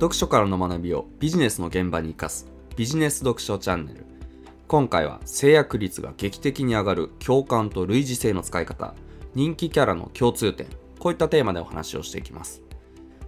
読書からの学びをビジネスの現場に生かすビジネス読書チャンネル。今回は制約率が劇的に上がる共感と類似性の使い方人気キャラの共通点こういったテーマでお話をしていきます。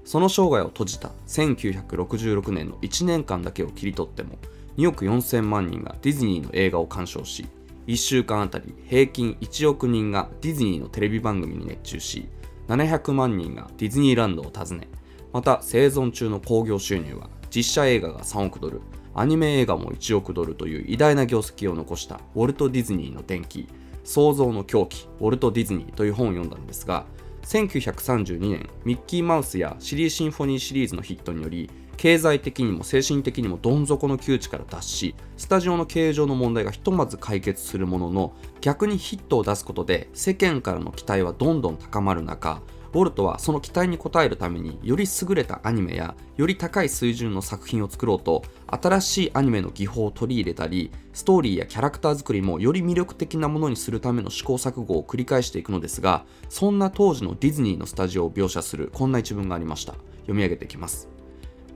その生涯を閉じた1966年の1年間だけを切り取っても2億4000万人がディズニーの映画を鑑賞し1週間あたり平均1億人がディズニーのテレビ番組に熱中し700万人がディズニーランドを訪ねまた生存中の興行収入は実写映画が3億ドルアニメ映画も1億ドルという偉大な業績を残したウォルト・ディズニーの伝記創造の狂気ウォルト・ディズニーという本を読んだんですが1932年ミッキーマウスやシリーシンフォニーシリーズのヒットにより経済的にも精神的にもどん底の窮地から脱しスタジオの経営上の問題がひとまず解決するものの逆にヒットを出すことで世間からの期待はどんどん高まる中ウォルトはその期待に応えるためにより優れたアニメやより高い水準の作品を作ろうと新しいアニメの技法を取り入れたりストーリーやキャラクター作りもより魅力的なものにするための試行錯誤を繰り返していくのですがそんな当時のディズニーのスタジオを描写するこんな一文がありました。読み上げていきます。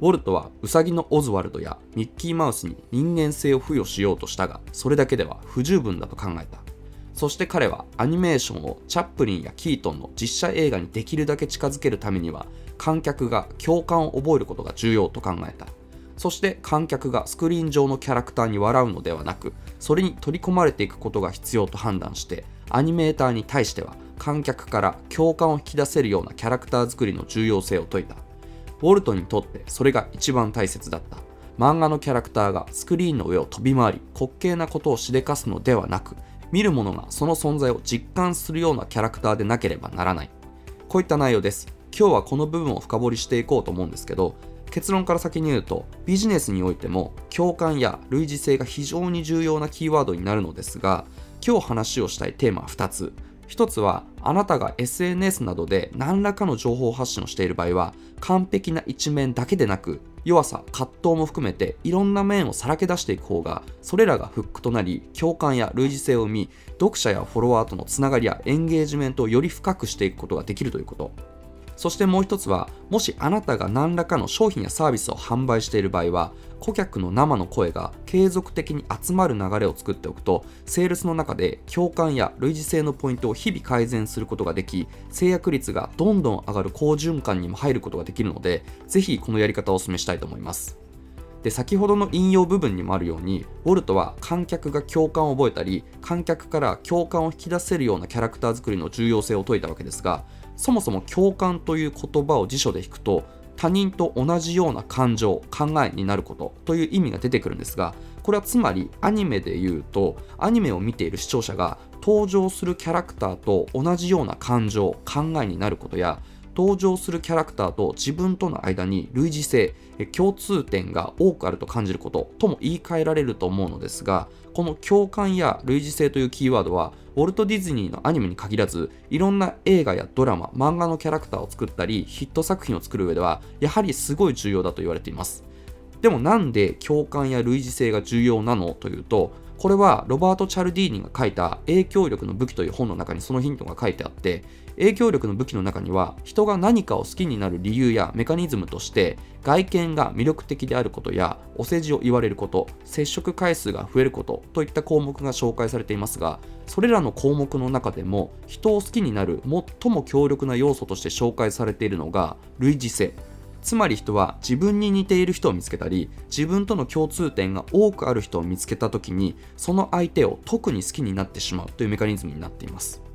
ウォルトはウサギのオズワルドやミッキーマウスに人間性を付与しようとしたがそれだけでは不十分だと考えた。そして彼はアニメーションをチャップリンやキートンの実写映画にできるだけ近づけるためには観客が共感を覚えることが重要と考えた。そして観客がスクリーン上のキャラクターに笑うのではなくそれに取り込まれていくことが必要と判断してアニメーターに対しては観客から共感を引き出せるようなキャラクター作りの重要性を説いた。ウォルトにとってそれが一番大切だった。漫画のキャラクターがスクリーンの上を飛び回り滑稽なことをしでかすのではなく見る者がその存在を実感するようなキャラクターでなければならない。こういった内容です。今日はこの部分を深掘りしていこうと思うんですけど結論から先に言うとビジネスにおいても共感や類似性が非常に重要なキーワードになるのですが今日話をしたいテーマは2つ。1つはあなたが SNS などで何らかの情報発信をしている場合は完璧な一面だけでなく弱さ葛藤も含めていろんな面をさらけ出していく方がそれらがフックとなり共感や類似性を生み読者やフォロワーとのつながりやエンゲージメントをより深くしていくことができるということ。そしてもう一つはもしあなたが何らかの商品やサービスを販売している場合は顧客の生の声が継続的に集まる流れを作っておくとセールスの中で共感や類似性のポイントを日々改善することができ制約率がどんどん上がる好循環にも入ることができるのでぜひこのやり方をお勧めしたいと思います。で先ほどの引用部分にもあるようにウォルトは観客が共感を覚えたり観客から共感を引き出せるようなキャラクター作りの重要性を説いたわけですがそもそも共感という言葉を辞書で引くと他人と同じような感情考えになることという意味が出てくるんですがこれはつまりアニメで言うとアニメを見ている視聴者が登場するキャラクターと同じような感情考えになることや登場するキャラクターと自分との間に類似性共通点が多くあると感じることとも言い換えられると思うのですがこの共感や類似性というキーワードはウォルト・ディズニーのアニメに限らずいろんな映画やドラマ漫画のキャラクターを作ったりヒット作品を作る上ではやはりすごい重要だと言われています。でもなんで共感や類似性が重要なのというとこれはロバート・チャルディーニが書いた影響力の武器という本の中にそのヒントが書いてあって影響力の武器の中には人が何かを好きになる理由やメカニズムとして外見が魅力的であることやお世辞を言われること接触回数が増えることといった項目が紹介されていますがそれらの項目の中でも人を好きになる最も強力な要素として紹介されているのが類似性つまり人は自分に似ている人を見つけたり自分との共通点が多くある人を見つけた時にその相手を特に好きになってしまうというメカニズムになっています。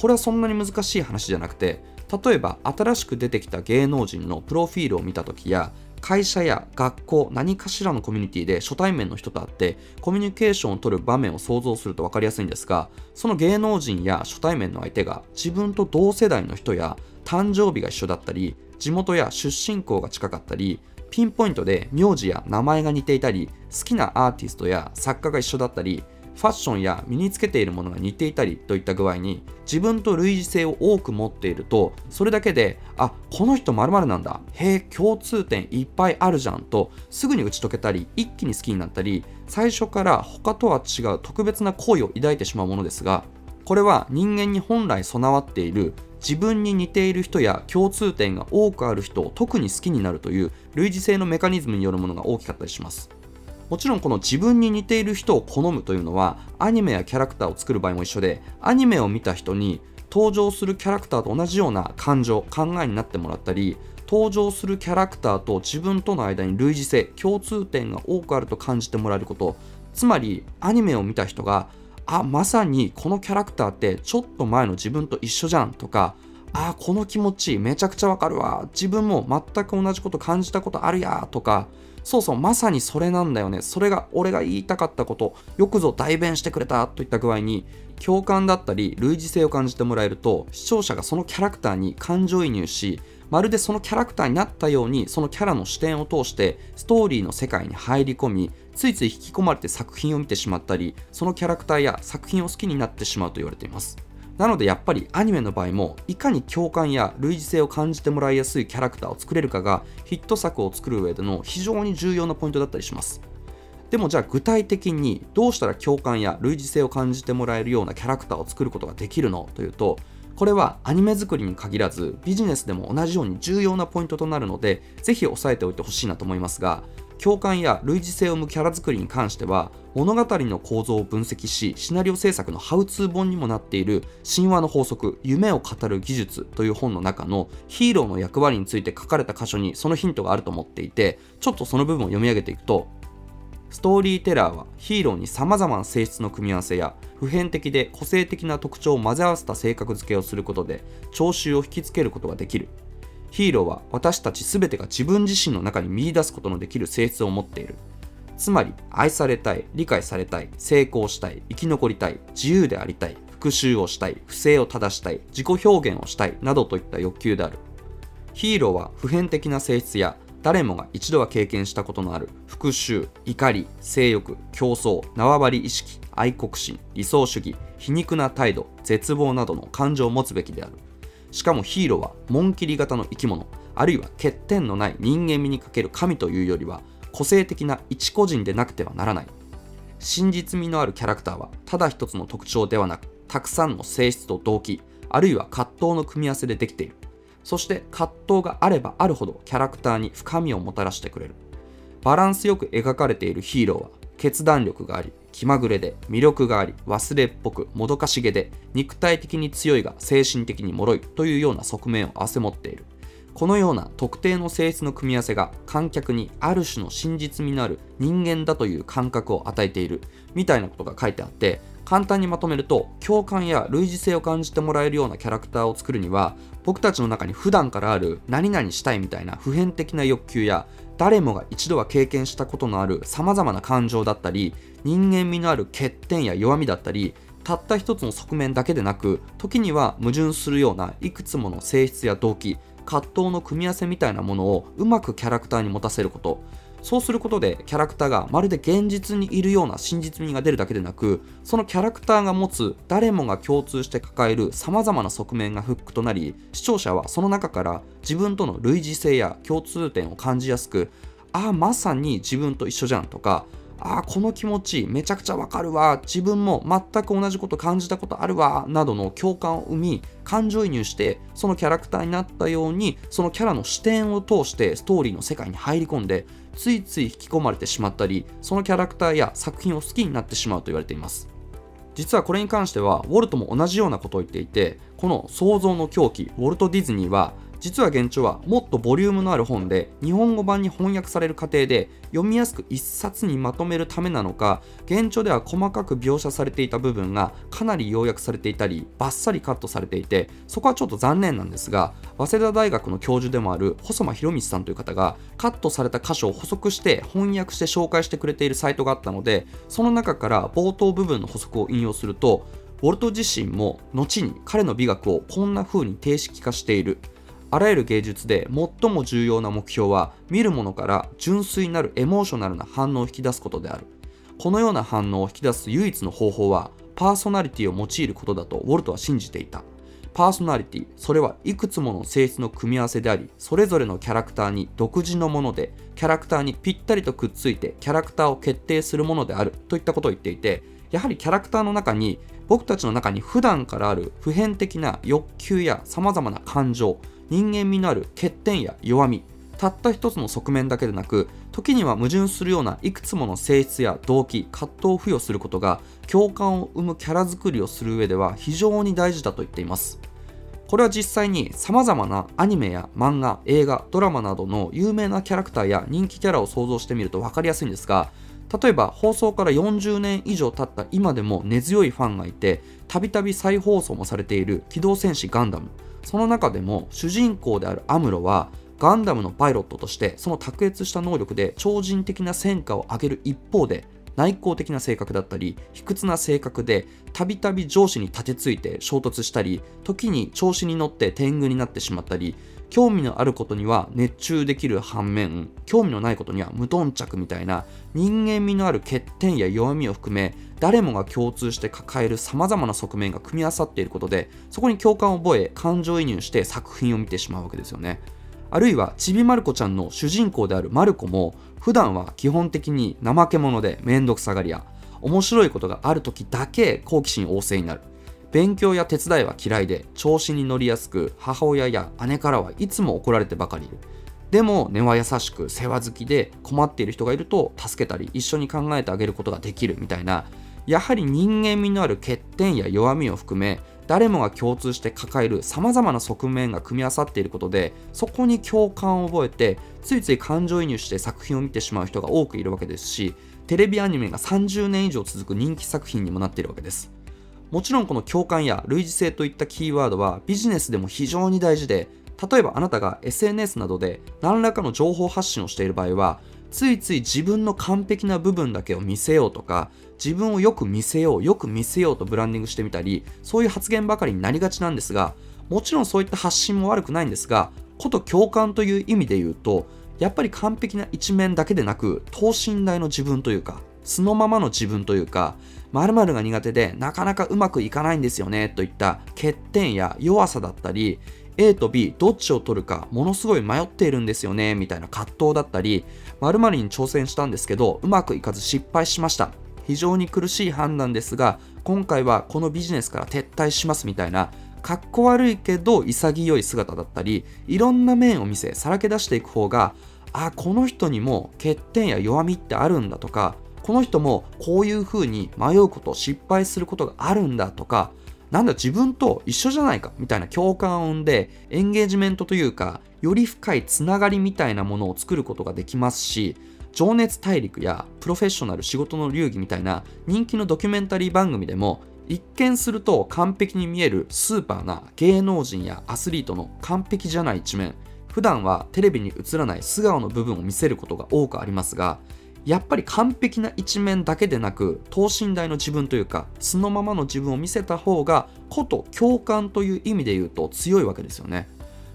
これはそんなに難しい話じゃなくて例えば新しく出てきた芸能人のプロフィールを見た時や会社や学校何かしらのコミュニティで初対面の人と会ってコミュニケーションを取る場面を想像すると分かりやすいんですがその芸能人や初対面の相手が自分と同世代の人や誕生日が一緒だったり地元や出身校が近かったりピンポイントで名字や名前が似ていたり好きなアーティストや作家が一緒だったりファッションや身につけているものが似ていたりといった具合に自分と類似性を多く持っているとそれだけであこの人まるなんだ。へえ共通点いっぱいあるじゃんとすぐに打ち解けたり一気に好きになったり最初から他とは違う特別な好意を抱いてしまうものですがこれは人間に本来備わっている自分に似ている人や共通点が多くある人を特に好きになるという類似性のメカニズムによるものが大きかったりします。もちろんこの自分に似ている人を好むというのはアニメやキャラクターを作る場合も一緒でアニメを見た人に登場するキャラクターと同じような感情考えになってもらったり登場するキャラクターと自分との間に類似性共通点が多くあると感じてもらえること。つまりアニメを見た人があまさにこのキャラクターってちょっと前の自分と一緒じゃんとかあこの気持ちめちゃくちゃわかるわ自分も全く同じこと感じたことあるやとかそうそうまさにそれなんだよね。それが俺が言いたかったこと。よくぞ代弁してくれたといった具合に共感だったり類似性を感じてもらえると視聴者がそのキャラクターに感情移入しまるでそのキャラクターになったようにそのキャラの視点を通してストーリーの世界に入り込みついつい引き込まれて作品を見てしまったりそのキャラクターや作品を好きになってしまうと言われています。なのでやっぱりアニメの場合もいかに共感や類似性を感じてもらいやすいキャラクターを作れるかがヒット作を作る上での非常に重要なポイントだったりします。でもじゃあ具体的にどうしたら共感や類似性を感じてもらえるようなキャラクターを作ることができるのというとこれはアニメ作りに限らずビジネスでも同じように重要なポイントとなるのでぜひ押さえておいてほしいなと思いますが共感や類似性を生むキャラ作りに関しては物語の構造を分析しシナリオ制作のハウツー本にもなっている神話の法則夢を語る技術という本の中のヒーローの役割について書かれた箇所にそのヒントがあると思っていてちょっとその部分を読み上げていくとストーリーテラーはヒーローに様々な性質の組み合わせや普遍的で個性的な特徴を混ぜ合わせた性格付けをすることで聴衆を引きつけることができる。ヒーローは私たち全てが自分自身の中に見出すことのできる性質を持っている。つまり愛されたい理解されたい成功したい生き残りたい自由でありたい復讐をしたい不正を正したい自己表現をしたいなどといった欲求である。ヒーローは普遍的な性質や誰もが一度は経験したことのある復讐怒り性欲競争縄張り意識愛国心理想主義皮肉な態度絶望などの感情を持つべきである。しかもヒーローは紋切り型の生き物あるいは欠点のない人間味にかける神というよりは個性的な一個人でなくてはならない。真実味のあるキャラクターはただ一つの特徴ではなくたくさんの性質と動機あるいは葛藤の組み合わせでできている。そして葛藤があればあるほどキャラクターに深みをもたらしてくれる。バランスよく描かれているヒーローは決断力があり気まぐれで魅力があり忘れっぽくもどかしげで肉体的に強いが精神的に脆いというような側面を併せ持っている。このような特定の性質の組み合わせが観客にある種の真実味のある人間だという感覚を与えているみたいなことが書いてあって簡単にまとめると共感や類似性を感じてもらえるようなキャラクターを作るには僕たちの中に普段からある何々したいみたいな普遍的な欲求や誰もが一度は経験したことのあるさまざまな感情だったり人間味のある欠点や弱みだったりたった一つの側面だけでなく時には矛盾するようないくつもの性質や動機葛藤の組み合わせみたいなものをうまくキャラクターに持たせること。そうすることでキャラクターがまるで現実にいるような真実味が出るだけでなくそのキャラクターが持つ誰もが共通して抱える様々な側面がフックとなり視聴者はその中から自分との類似性や共通点を感じやすくああまさに自分と一緒じゃんとかああこの気持ちめちゃくちゃわかるわ自分も全く同じこと感じたことあるわなどの共感を生み感情移入してそのキャラクターになったようにそのキャラの視点を通してストーリーの世界に入り込んでついつい引き込まれてしまったりそのキャラクターや作品を好きになってしまうと言われています。実はこれに関してはウォルトも同じようなことを言っていてこの創造の狂気ウォルト・ディズニーは実は現状はもっとボリュームのある本で日本語版に翻訳される過程で読みやすく一冊にまとめるためなのか現状では細かく描写されていた部分がかなり要約されていたりバッサリカットされていてそこはちょっと残念なんですが早稲田大学の教授でもある細間博道さんという方がカットされた箇所を補足して翻訳して紹介してくれているサイトがあったのでその中から冒頭部分の補足を引用するとウォルト自身も後に彼の美学をこんな風に定式化している。あらゆる芸術で最も重要な目標は見るものから純粋なるエモーショナルな反応を引き出すことである。このような反応を引き出す唯一の方法はパーソナリティを用いることだとウォルトは信じていた。パーソナリティそれはいくつもの性質の組み合わせでありそれぞれのキャラクターに独自のものでキャラクターにぴったりとくっついてキャラクターを決定するものであるといったことを言っていてやはりキャラクターの中に僕たちの中に普段からある普遍的な欲求や様々な感情人間味のある欠点や弱みたった一つの側面だけでなく時には矛盾するようないくつもの性質や動機葛藤を付与することが共感を生むキャラ作りをする上では非常に大事だと言っています。これは実際に様々なアニメや漫画映画ドラマなどの有名なキャラクターや人気キャラを想像してみると分かりやすいんですが例えば放送から40年以上経った今でも根強いファンがいてたびたび再放送もされている「機動戦士ガンダム」その中でも主人公であるアムロはガンダムのパイロットとしてその卓越した能力で超人的な戦果を上げる一方で内向的な性格だったり卑屈な性格でたびたび上司に立てついて衝突したり時に調子に乗って天狗になってしまったり興味のあることには熱中できる反面興味のないことには無頓着みたいな人間味のある欠点や弱みを含め誰もが共通して抱える様々な側面が組み合わさっていることでそこに共感を覚え感情移入して作品を見てしまうわけですよね。あるいはちびまる子ちゃんの主人公であるまる子も普段は基本的に怠け者で面倒くさがり屋。面白いことがある時だけ好奇心旺盛になる。勉強や手伝いは嫌いで調子に乗りやすく母親や姉からはいつも怒られてばかりいる。でも根は優しく世話好きで困っている人がいると助けたり一緒に考えてあげることができるみたいなやはり人間味のある欠点や弱みを含め誰もが共通して抱える様々な側面が組み合わさっていることでそこに共感を覚えてついつい感情移入して作品を見てしまう人が多くいるわけですしテレビアニメが30年以上続く人気作品にもなっているわけです。もちろんこの共感や類似性といったキーワードはビジネスでも非常に大事で例えばあなたが SNS などで何らかの情報発信をしている場合はついつい自分の完璧な部分だけを見せようとか自分をよく見せようよく見せようとブランディングしてみたりそういう発言ばかりになりがちなんですがもちろんそういった発信も悪くないんですがこと共感という意味で言うとやっぱり完璧な一面だけでなく等身大の自分というか素のままの自分というか〇〇が苦手でなかなかうまくいかないんですよねといった欠点や弱さだったり A と B どっちを取るかものすごい迷っているんですよねみたいな葛藤だったり〇〇に挑戦したんですけどうまくいかず失敗しました。非常に苦しい判断ですが今回はこのビジネスから撤退しますみたいなかっこ悪いけど潔い姿だったりいろんな面を見せさらけ出していく方があこの人にも欠点や弱みってあるんだとかこの人もこういう風に迷うこと失敗することがあるんだとかなんだ自分と一緒じゃないかみたいな共感を生んでエンゲージメントというかより深いつながりみたいなものを作ることができますし情熱大陸やプロフェッショナル仕事の流儀みたいな人気のドキュメンタリー番組でも一見すると完璧に見えるスーパーな芸能人やアスリートの完璧じゃない一面。普段はテレビに映らない素顔の部分を見せることが多くありますがやっぱり完璧な一面だけでなく等身大の自分というか素のままの自分を見せた方がこと共感という意味で言うと強いわけですよね。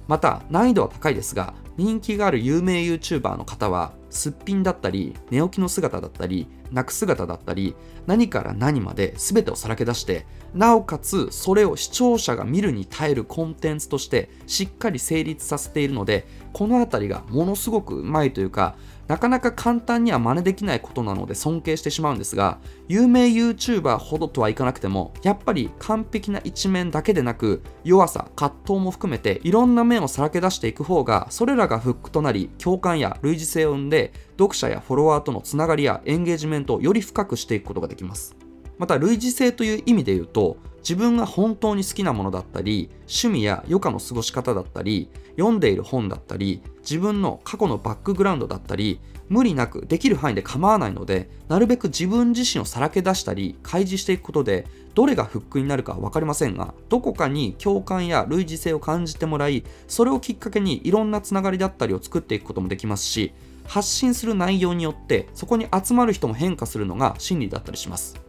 また難易度は高いですが人気がある有名 YouTuber の方はすっぴんだったり寝起きの姿だったり泣く姿だったり何から何まで全てをさらけ出してなおかつそれを視聴者が見るに耐えるコンテンツとしてしっかり成立させているのでこの辺りがものすごくうまいというかなかなか簡単には真似できないことなので尊敬してしまうんですが有名 YouTuber ほどとはいかなくてもやっぱり完璧な一面だけでなく弱さ葛藤も含めていろんな面をさらけ出していく方がそれらがフックとなり共感や類似性を生んで読者やフォロワーとのつながりやエンゲージメントをより深くしていくことができます。また類似性という意味で言うと自分が本当に好きなものだったり趣味や余暇の過ごし方だったり読んでいる本だったり自分の過去のバックグラウンドだったり無理なくできる範囲で構わないのでなるべく自分自身をさらけ出したり開示していくことでどれがフックになるか分かりませんがどこかに共感や類似性を感じてもらいそれをきっかけにいろんなつながりだったりを作っていくこともできますし発信する内容によってそこに集まる人も変化するのが心理だったりします。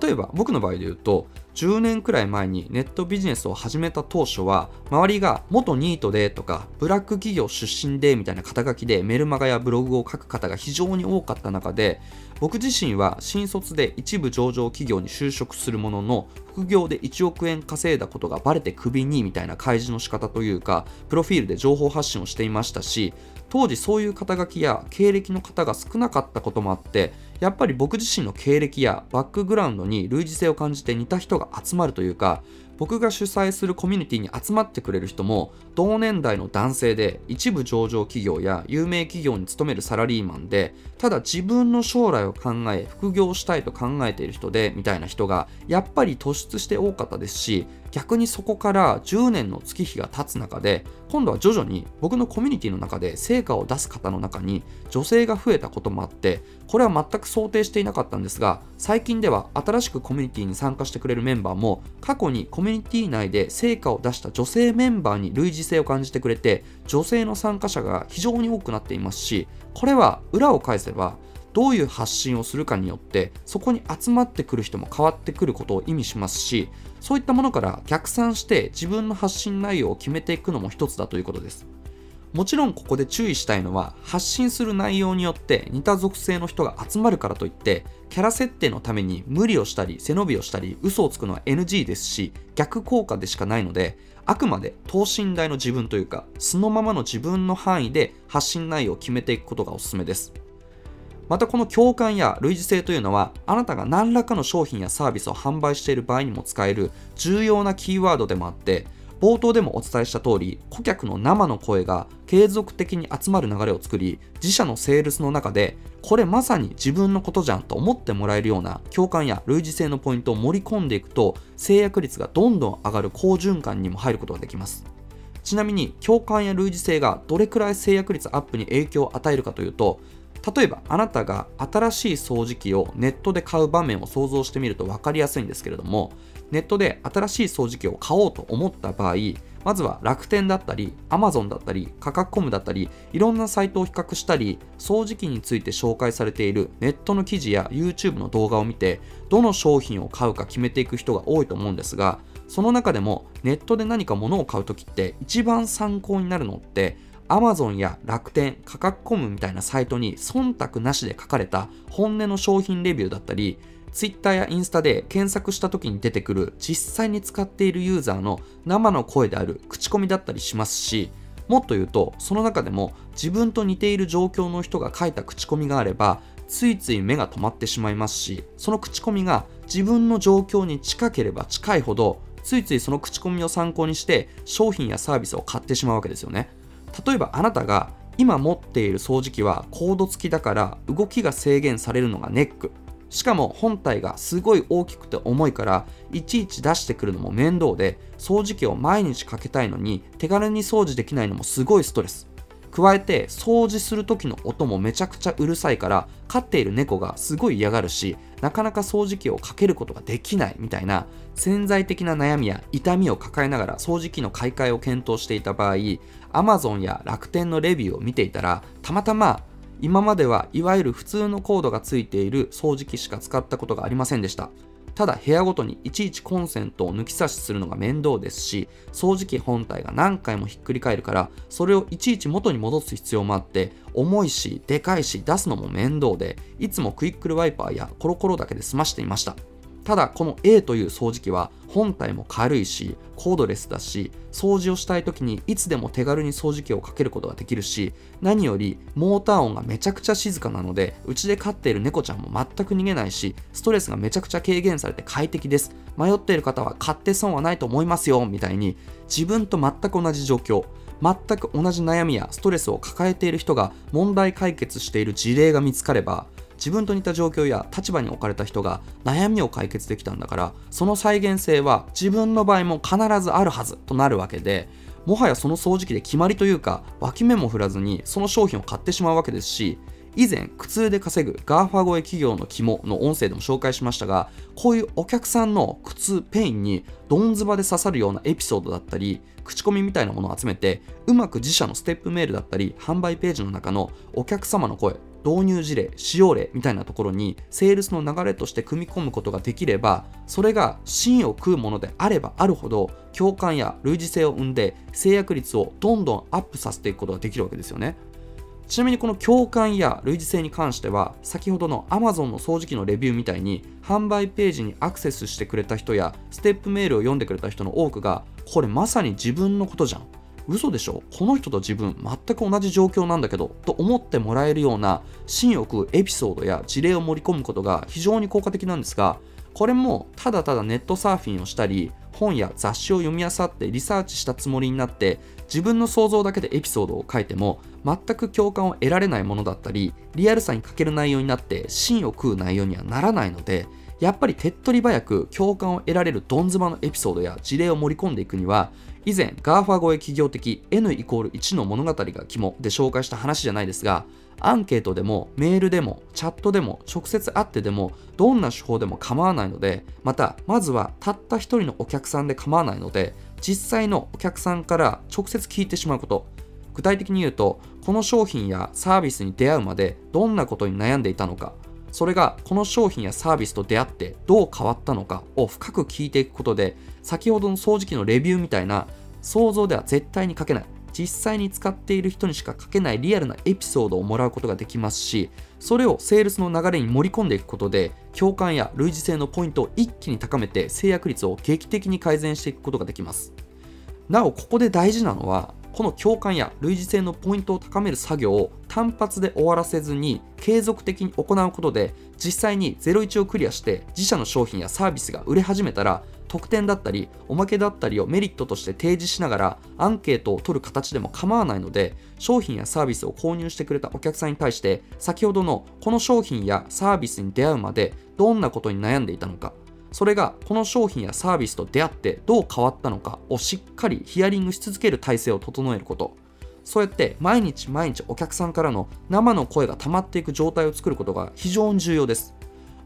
例えば僕の場合で言うと10年くらい前にネットビジネスを始めた当初は周りが元ニートでとかブラック企業出身でみたいな肩書きでメルマガやブログを書く方が非常に多かった中で僕自身は新卒で一部上場企業に就職するものの副業で1億円稼いだことがバレてクビにみたいな開示の仕方というかプロフィールで情報発信をしていましたし当時そういう肩書きや経歴の方が少なかったこともあってやっぱり僕自身の経歴やバックグラウンドに類似性を感じて似た人が集まるというか僕が主催するコミュニティに集まってくれる人も同年代の男性で一部上場企業や有名企業に勤めるサラリーマンでただ自分の将来を考え副業したいと考えている人でみたいな人がやっぱり突出して多かったですし逆にそこから10年の月日が経つ中で今度は徐々に僕のコミュニティの中で成果を出す方の中に女性が増えたこともあってこれは全く想定していなかったんですが最近では新しくコミュニティに参加してくれるメンバーも過去にコミュニティ内で成果を出した女性メンバーに類似性を感じてくれて女性の参加者が非常に多くなっていますしこれは裏を返せばどういう発信をするかによってそこに集まってくる人も変わってくることを意味しますしそういったものから逆算して自分の発信内容を決めていくのも一つだということです。もちろんここで注意したいのは発信する内容によって似た属性の人が集まるからといってキャラ設定のために無理をしたり背伸びをしたり嘘をつくのは NG ですし逆効果でしかないのであくまで等身大の自分というか素のままの自分の範囲で発信内容を決めていくことがおすすめです。またこの共感や類似性というのはあなたが何らかの商品やサービスを販売している場合にも使える重要なキーワードでもあって冒頭でもお伝えした通り顧客の生の声が継続的に集まる流れを作り自社のセールスの中でこれまさに自分のことじゃんと思ってもらえるような共感や類似性のポイントを盛り込んでいくと制約率がどんどん上がる好循環にも入ることができます。ちなみに共感や類似性がどれくらい制約率アップに影響を与えるかというと例えばあなたが新しい掃除機をネットで買う場面を想像してみると分かりやすいんですけれどもネットで新しい掃除機を買おうと思った場合まずは楽天だったり Amazon だったり価格コムだったりいろんなサイトを比較したり掃除機について紹介されているネットの記事や YouTube の動画を見てどの商品を買うか決めていく人が多いと思うんですがその中でもネットで何か物を買う時って一番参考になるのって Amazon や楽天、価格コムみたいなサイトに忖度なしで書かれた本音の商品レビューだったり Twitter やインスタで検索した時に出てくる実際に使っているユーザーの生の声である口コミだったりしますしもっと言うとその中でも自分と似ている状況の人が書いた口コミがあればついつい目が止まってしまいますしその口コミが自分の状況に近ければ近いほどついついその口コミを参考にして商品やサービスを買ってしまうわけですよね。例えばあなたが今持っている掃除機はコード付きだから動きが制限されるのがネック。しかも本体がすごい大きくて重いからいちいち出してくるのも面倒で掃除機を毎日かけたいのに手軽に掃除できないのもすごいストレス。加えて掃除する時の音もめちゃくちゃうるさいから飼っている猫がすごい嫌がるしなかなか掃除機をかけることができないみたいな潜在的な悩みや痛みを抱えながら掃除機の買い替えを検討していた場合 Amazon や楽天のレビューを見ていたらたまたま今まではいわゆる普通のコードがついている掃除機しか使ったことがありませんでした。ただ部屋ごとにいちいちコンセントを抜き差しするのが面倒ですし掃除機本体が何回もひっくり返るからそれをいちいち元に戻す必要もあって重いしでかいし出すのも面倒でいつもクイックルワイパーやコロコロだけで済ましていました。ただこの A という掃除機は本体も軽いしコードレスだし掃除をしたい時にいつでも手軽に掃除機をかけることができるし何よりモーター音がめちゃくちゃ静かなのでうちで飼っている猫ちゃんも全く逃げないしストレスがめちゃくちゃ軽減されて快適です。迷っている方は買って損はないと思いますよみたいに自分と全く同じ状況全く同じ悩みやストレスを抱えている人が問題解決している事例が見つかれば自分と似た状況や立場に置かれた人が悩みを解決できたんだからその再現性は自分の場合も必ずあるはずとなるわけでもはやその掃除機で決まりというか脇目も振らずにその商品を買ってしまうわけですし以前苦痛で稼ぐ GAFA 越え企業の肝の音声でも紹介しましたがこういうお客さんの苦痛ペインにどんずばで刺さるようなエピソードだったり口コミみたいなものを集めてうまく自社のステップメールだったり販売ページの中のお客様の声導入事例使用例みたいなところにセールスの流れとして組み込むことができればそれが芯を食うものであればあるほど共感や類似性を生んで成約率をどんどんアップさせていくことができるわけですよね。ちなみにこの共感や類似性に関しては先ほどの Amazon の掃除機のレビューみたいに販売ページにアクセスしてくれた人やステップメールを読んでくれた人の多くがこれまさに自分のことじゃん。嘘でしょ？この人と自分全く同じ状況なんだけどと思ってもらえるような芯を食うエピソードや事例を盛り込むことが非常に効果的なんですがこれもただただネットサーフィンをしたり本や雑誌を読み漁ってリサーチしたつもりになって自分の想像だけでエピソードを書いても全く共感を得られないものだったりリアルさに欠ける内容になって芯を食う内容にはならないのでやっぱり手っ取り早く共感を得られるドン妻のエピソードや事例を盛り込んでいくには以前 GAFA 超え企業的 N=1 の物語が肝で紹介した話じゃないですがアンケートでもメールでもチャットでも直接会ってでもどんな手法でも構わないのでまたまずはたった一人のお客さんで構わないので実際のお客さんから直接聞いてしまうこと。具体的に言うとこの商品やサービスに出会うまでどんなことに悩んでいたのか。それがこの商品やサービスと出会ってどう変わったのかを深く聞いていくことで先ほどの掃除機のレビューみたいな想像では絶対に書けない実際に使っている人にしか書けないリアルなエピソードをもらうことができますしそれをセールスの流れに盛り込んでいくことで共感や類似性のポイントを一気に高めて制約率を劇的に改善していくことができます。なおここで大事なのはこの共感や類似性のポイントを高める作業を単発で終わらせずに継続的に行うことで実際に01をクリアして自社の商品やサービスが売れ始めたら特典だったりおまけだったりをメリットとして提示しながらアンケートを取る形でも構わないので商品やサービスを購入してくれたお客さんに対して先ほどのこの商品やサービスに出会うまでどんなことに悩んでいたのかそれがこの商品やサービスと出会ってどう変わったのかをしっかりヒアリングし続ける体制を整えること。そうやって毎日毎日お客さんからの生の声が溜まっていく状態を作ることが非常に重要です。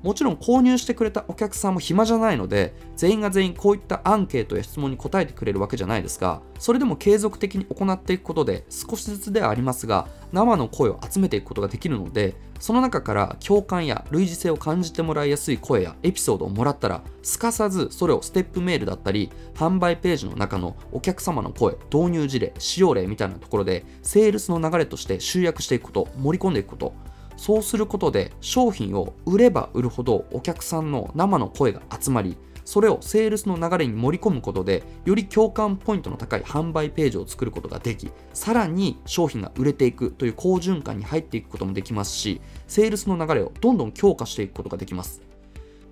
もちろん購入してくれたお客さんも暇じゃないので全員が全員こういったアンケートや質問に答えてくれるわけじゃないですがそれでも継続的に行っていくことで少しずつではありますが生の声を集めていくことができるのでその中から共感や類似性を感じてもらいやすい声やエピソードをもらったらすかさずそれをステップメールだったり販売ページの中のお客様の声導入事例使用例みたいなところでセールスの流れとして集約していくこと盛り込んでいくことそうすることで商品を売れば売るほどお客さんの生の声が集まりそれをセールスの流れに盛り込むことでより共感ポイントの高い販売ページを作ることができさらに商品が売れていくという好循環に入っていくこともできますしセールスの流れをどんどん強化していくことができます。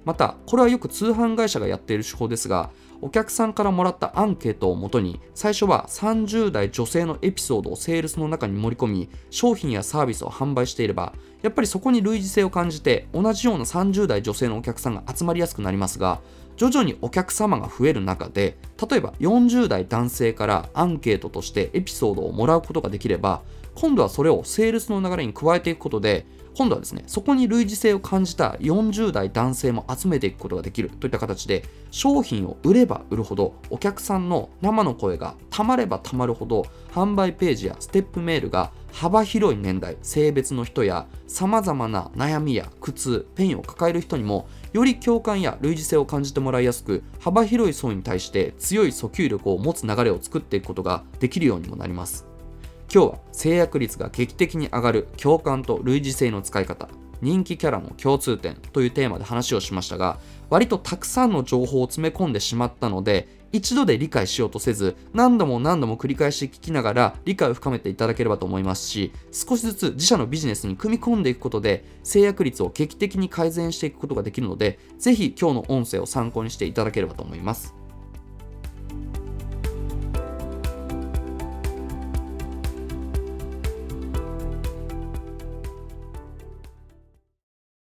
またこれはよく通販会社がやっている手法ですがお客さんからもらったアンケートをもとに最初は30代女性のエピソードをセールスの中に盛り込み商品やサービスを販売していればやっぱりそこに類似性を感じて同じような30代女性のお客さんが集まりやすくなりますが徐々にお客様が増える中で例えば40代男性からアンケートとしてエピソードをもらうことができれば今度はそれをセールスの流れに加えていくことで今度はですねそこに類似性を感じた40代男性も集めていくことができるといった形で商品を売れば売るほどお客さんの生の声がたまればたまるほど販売ページやステップメールが幅広い年代性別の人やさまざまな悩みや苦痛ペインを抱える人にもより共感や類似性を感じてもらいやすく幅広い層に対して強い訴求力を持つ流れを作っていくことができるようにもなります。今日は成約率が劇的に上がる共感と類似性の使い方人気キャラの共通点というテーマで話をしましたが割とたくさんの情報を詰め込んでしまったので一度で理解しようとせず何度も何度も繰り返し聞きながら理解を深めていただければと思いますし少しずつ自社のビジネスに組み込んでいくことで成約率を劇的に改善していくことができるのでぜひ今日の音声を参考にしていただければと思います。